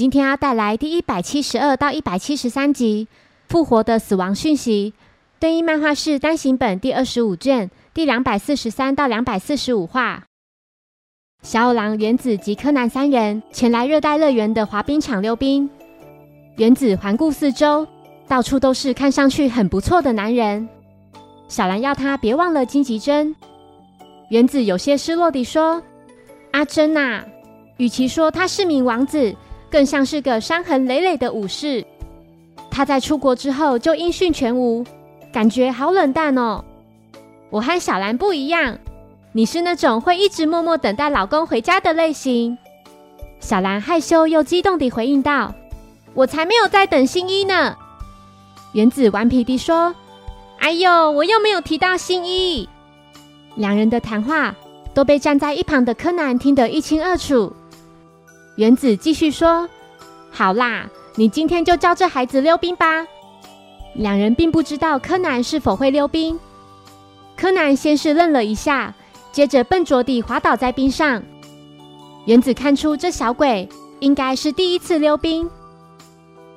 今天要带来第一百七十二到一百七十三集《复活的死亡讯息》，对应漫画是单行本第二十五卷第两百四十三到两百四十五话。小五郎、原子及柯南三人前来热带乐园的滑冰场溜冰。原子环顾四周，到处都是看上去很不错的男人。小兰要他别忘了金吉珍。原子有些失落地说：“阿珍呐，与其说他是名王子，更像是个伤痕累累的武士。他在出国之后就音讯全无，感觉好冷淡哦。我和小兰不一样，你是那种会一直默默等待老公回家的类型。”小兰害羞又激动地回应道。我才没有在等新一呢。原子顽皮地说：“哎呦，我又没有提到新一。”两人的谈话都被站在一旁的柯南听得一清二楚。原子继续说：“好啦，你今天就教这孩子溜冰吧。”两人并不知道柯南是否会溜冰。柯南先是愣了一下，接着笨拙地滑倒在冰上。原子看出这小鬼应该是第一次溜冰。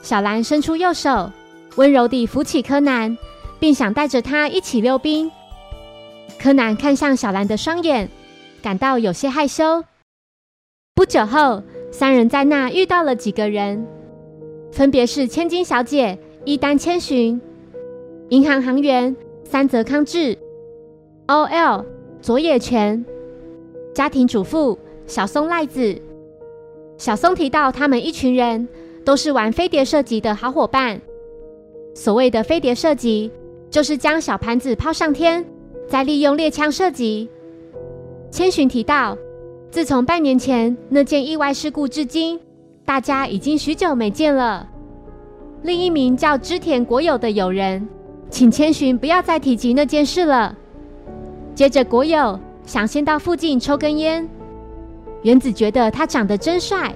小兰伸出右手，温柔地扶起柯南，并想带着他一起溜冰。柯南看向小兰的双眼，感到有些害羞。不久后，三人在那遇到了几个人，分别是千金小姐伊丹千寻、银行行员三泽康治、O.L. 佐野泉、家庭主妇小松赖子。小松提到他们一群人。都是玩飞碟射击的好伙伴。所谓的飞碟射击，就是将小盘子抛上天，再利用猎枪射击。千寻提到，自从半年前那件意外事故至今，大家已经许久没见了。另一名叫织田国友的友人，请千寻不要再提及那件事了。接着，国友想先到附近抽根烟。原子觉得他长得真帅。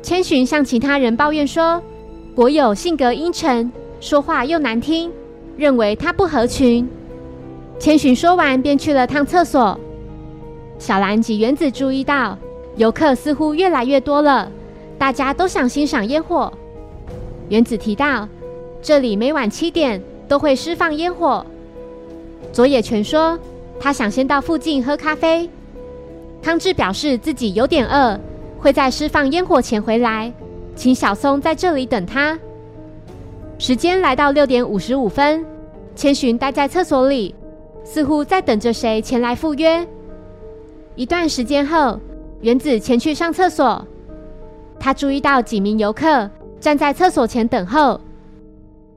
千寻向其他人抱怨说：“国友性格阴沉，说话又难听，认为他不合群。”千寻说完便去了趟厕所。小兰及原子注意到，游客似乎越来越多了，大家都想欣赏烟火。原子提到，这里每晚七点都会释放烟火。佐野泉说，他想先到附近喝咖啡。康治表示自己有点饿。会在释放烟火前回来，请小松在这里等他。时间来到六点五十五分，千寻待在厕所里，似乎在等着谁前来赴约。一段时间后，原子前去上厕所，他注意到几名游客站在厕所前等候。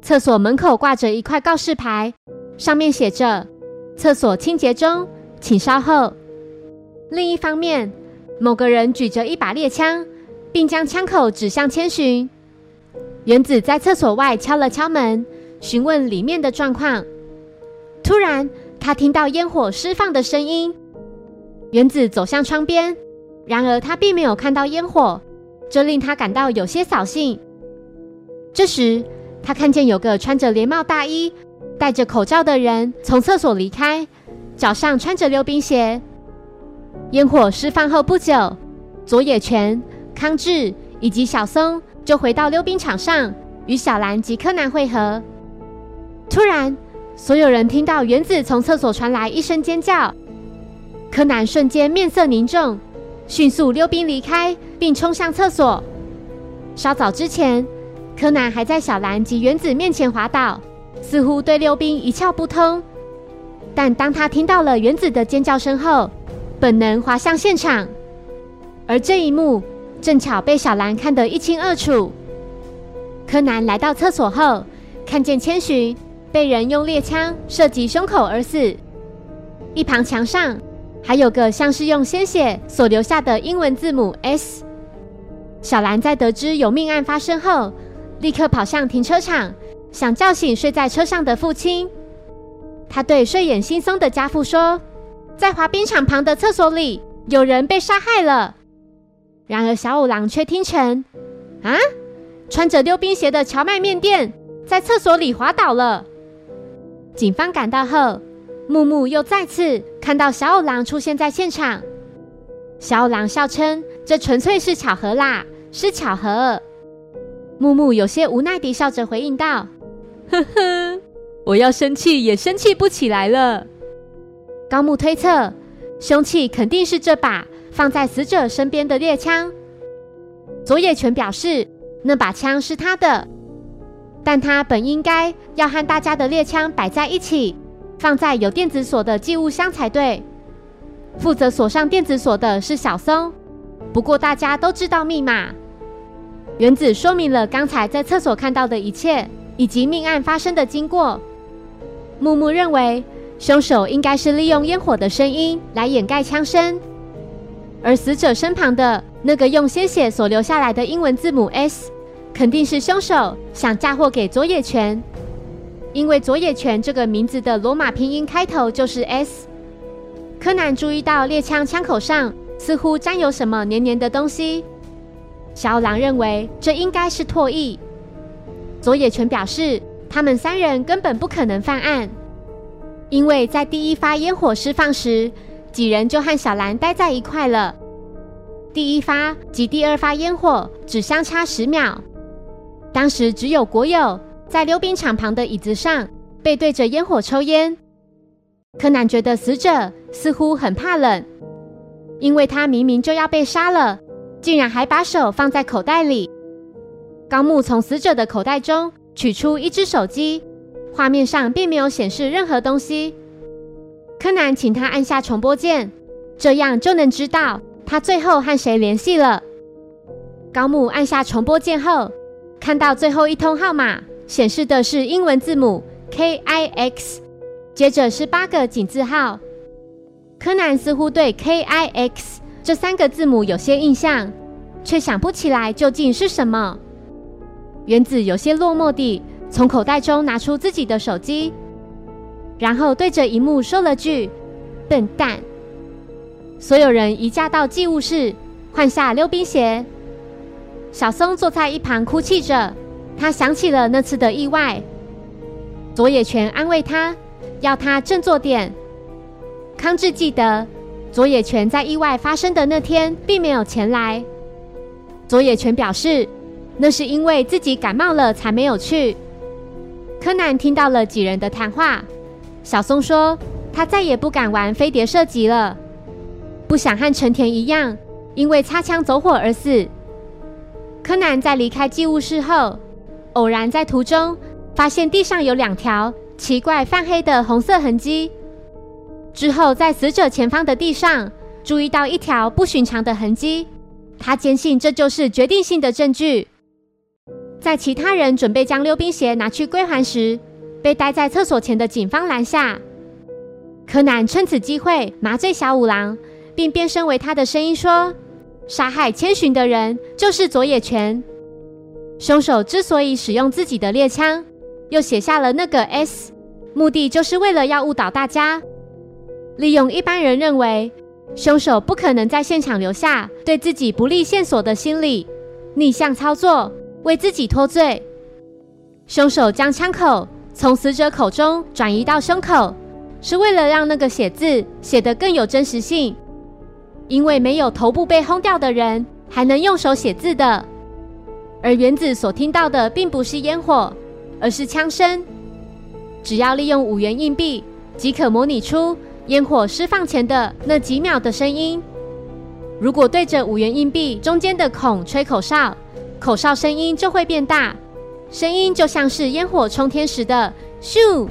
厕所门口挂着一块告示牌，上面写着“厕所清洁中，请稍后”。另一方面，某个人举着一把猎枪，并将枪口指向千寻。原子在厕所外敲了敲门，询问里面的状况。突然，他听到烟火释放的声音。原子走向窗边，然而他并没有看到烟火，这令他感到有些扫兴。这时，他看见有个穿着连帽大衣、戴着口罩的人从厕所离开，脚上穿着溜冰鞋。烟火释放后不久，佐野泉、康治以及小松就回到溜冰场上，与小兰及柯南会合。突然，所有人听到原子从厕所传来一声尖叫，柯南瞬间面色凝重，迅速溜冰离开，并冲向厕所。稍早之前，柯南还在小兰及原子面前滑倒，似乎对溜冰一窍不通。但当他听到了原子的尖叫声后，本能滑向现场，而这一幕正巧被小兰看得一清二楚。柯南来到厕所后，看见千寻被人用猎枪射击胸口而死，一旁墙上还有个像是用鲜血所留下的英文字母 S。小兰在得知有命案发生后，立刻跑向停车场，想叫醒睡在车上的父亲。他对睡眼惺忪的家父说。在滑冰场旁的厕所里，有人被杀害了。然而小五郎却听成：啊，穿着溜冰鞋的荞麦面店在厕所里滑倒了。警方赶到后，木木又再次看到小五郎出现在现场。小五郎笑称：“这纯粹是巧合啦，是巧合。木木有些无奈地笑着回应道：“ 呵呵，我要生气也生气不起来了。”高木推测，凶器肯定是这把放在死者身边的猎枪。佐野泉表示，那把枪是他的，但他本应该要和大家的猎枪摆在一起，放在有电子锁的寄物箱才对。负责锁上电子锁的是小松，不过大家都知道密码。原子说明了刚才在厕所看到的一切，以及命案发生的经过。木木认为，凶手应该是利用烟火的声音来掩盖枪声，而死者身旁的那个用鲜血所留下来的英文字母 S，肯定是凶手想嫁祸给佐野泉，因为佐野泉这个名字的罗马拼音开头就是 S。柯南注意到猎枪枪口上似乎沾有什么黏黏的东西。小狼认为这应该是唾液。佐野泉表示，他们三人根本不可能犯案，因为在第一发烟火释放时，几人就和小兰待在一块了。第一发及第二发烟火只相差十秒，当时只有国友在溜冰场旁的椅子上背对着烟火抽烟。柯南觉得死者似乎很怕冷，因为他明明就要被杀了。竟然还把手放在口袋里。高木从死者的口袋中取出一只手机，画面上并没有显示任何东西。柯南请他按下重播键，这样就能知道他最后和谁联系了。高木按下重播键后，看到最后一通号码显示的是英文字母 K I X，接着是八个井字号。柯南似乎对 K I X。这三个字母有些印象，却想不起来究竟是什么。原子有些落寞地从口袋中拿出自己的手机，然后对着荧幕说了句：“笨蛋。”所有人移驾到寄物室，换下溜冰鞋。小松坐在一旁哭泣着，他想起了那次的意外。佐野泉安慰他，要他振作点。康治记得。佐野泉在意外发生的那天并没有前来。佐野泉表示，那是因为自己感冒了才没有去。柯南听到了几人的谈话。小松说，他再也不敢玩飞碟射击了，不想和成田一样，因为擦枪走火而死。柯南在离开寄物室后，偶然在途中发现地上有两条奇怪泛黑的红色痕迹。之后，在死者前方的地上注意到一条不寻常的痕迹，他坚信这就是决定性的证据。在其他人准备将溜冰鞋拿去归还时，被待在厕所前的警方拦下。柯南趁此机会麻醉小五郎，并变身为他的声音说：“杀害千寻的人就是佐野泉。凶手之所以使用自己的猎枪，又写下了那个 S，目的就是为了要误导大家。”利用一般人认为凶手不可能在现场留下对自己不利线索的心理，逆向操作，为自己脱罪。凶手将枪口从死者口中转移到胸口，是为了让那个写字写得更有真实性。因为没有头部被轰掉的人还能用手写字的，而原子所听到的并不是烟火，而是枪声。只要利用五元硬币，即可模拟出。烟火释放前的那几秒的声音，如果对着五元硬币中间的孔吹口哨，口哨声音就会变大，声音就像是烟火冲天时的咻。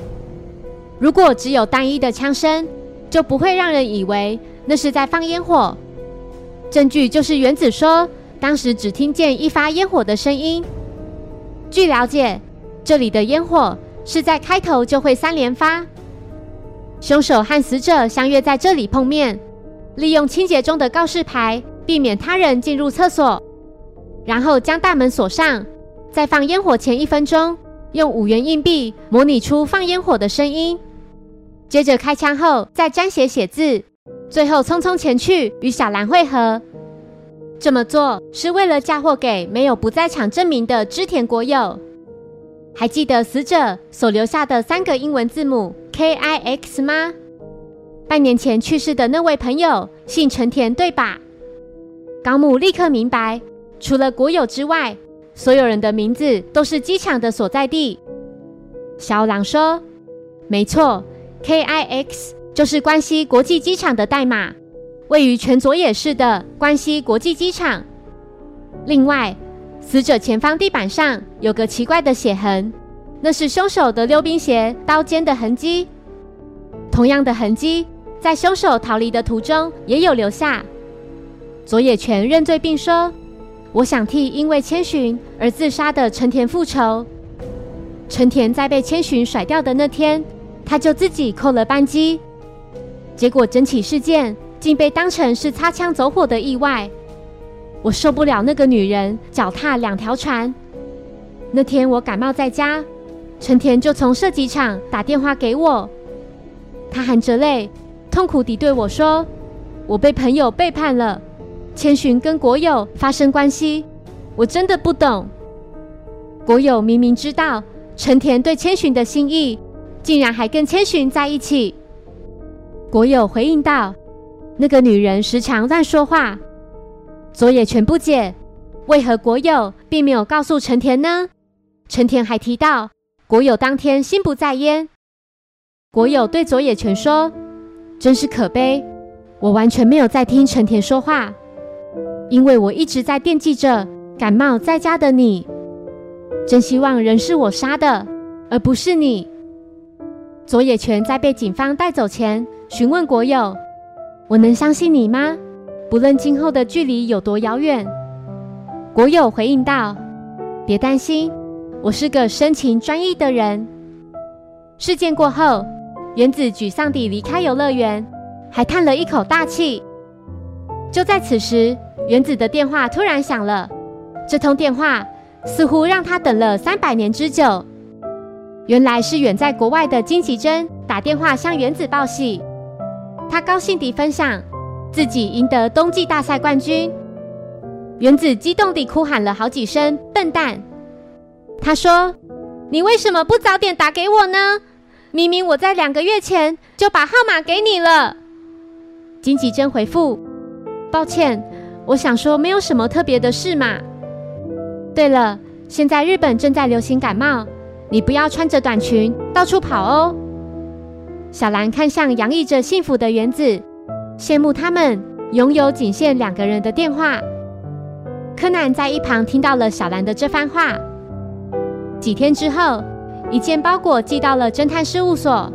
如果只有单一的枪声，就不会让人以为那是在放烟火。证据就是原子说，当时只听见一发烟火的声音。据了解，这里的烟火是在开头就会三连发。凶手和死者相约在这里碰面，利用清洁中的告示牌避免他人进入厕所，然后将大门锁上。在放烟火前一分钟，用五元硬币模拟出放烟火的声音，接着开枪后再沾血写字，最后匆匆前去与小兰会合。这么做是为了嫁祸给没有不在场证明的织田国友。还记得死者所留下的三个英文字母 K I X 吗？半年前去世的那位朋友姓陈田，对吧？高木立刻明白，除了国有之外，所有人的名字都是机场的所在地。小狼说：“没错，KIX 就是关西国际机场的代码，位于全佐野市的关西国际机场。另外，死者前方地板上有个奇怪的血痕，那是凶手的溜冰鞋刀尖的痕迹。同样的痕迹在凶手逃离的途中也有留下。”佐野泉认罪并说。我想替因为千寻而自杀的成田复仇。成田在被千寻甩掉的那天，他就自己扣了扳机，结果整起事件竟被当成是擦枪走火的意外。我受不了那个女人脚踏两条船。那天我感冒在家，成田就从射击场打电话给我，他含着泪，痛苦地对我说：“我被朋友背叛了。”千寻跟国友发生关系，我真的不懂。国友明明知道成田对千寻的心意，竟然还跟千寻在一起。国友回应道：“那个女人时常乱说话。”佐野全不解，为何国友并没有告诉成田呢？成田还提到国友当天心不在焉。国友对佐野全说：“真是可悲，我完全没有在听成田说话。”因为我一直在惦记着感冒在家的你，真希望人是我杀的，而不是你。佐野泉在被警方带走前询问国友：“我能相信你吗？不论今后的距离有多遥远。”国友回应道：“别担心，我是个深情专一的人。”事件过后，原子沮丧地离开游乐园，还叹了一口大气。就在此时。原子的电话突然响了，这通电话似乎让他等了三百年之久。原来是远在国外的金吉珍打电话向原子报喜，他高兴地分享自己赢得冬季大赛冠军。原子激动地哭喊了好几声“笨蛋”，他说：“你为什么不早点打给我呢？明明我在两个月前就把号码给你了。”金吉珍回复：“抱歉。”我想说，没有什么特别的事嘛。对了，现在日本正在流行感冒，你不要穿着短裙到处跑哦。小兰看向洋溢着幸福的原子，羡慕他们拥有仅限两个人的电话。柯南在一旁听到了小兰的这番话。几天之后，一件包裹寄到了侦探事务所，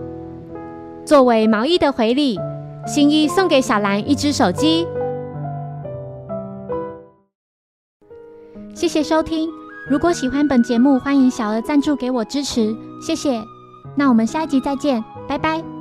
作为毛衣的回礼，新一送给小兰一只手机。谢谢收听，如果喜欢本节目，欢迎小额赞助给我支持，谢谢。那我们下一集再见，拜拜。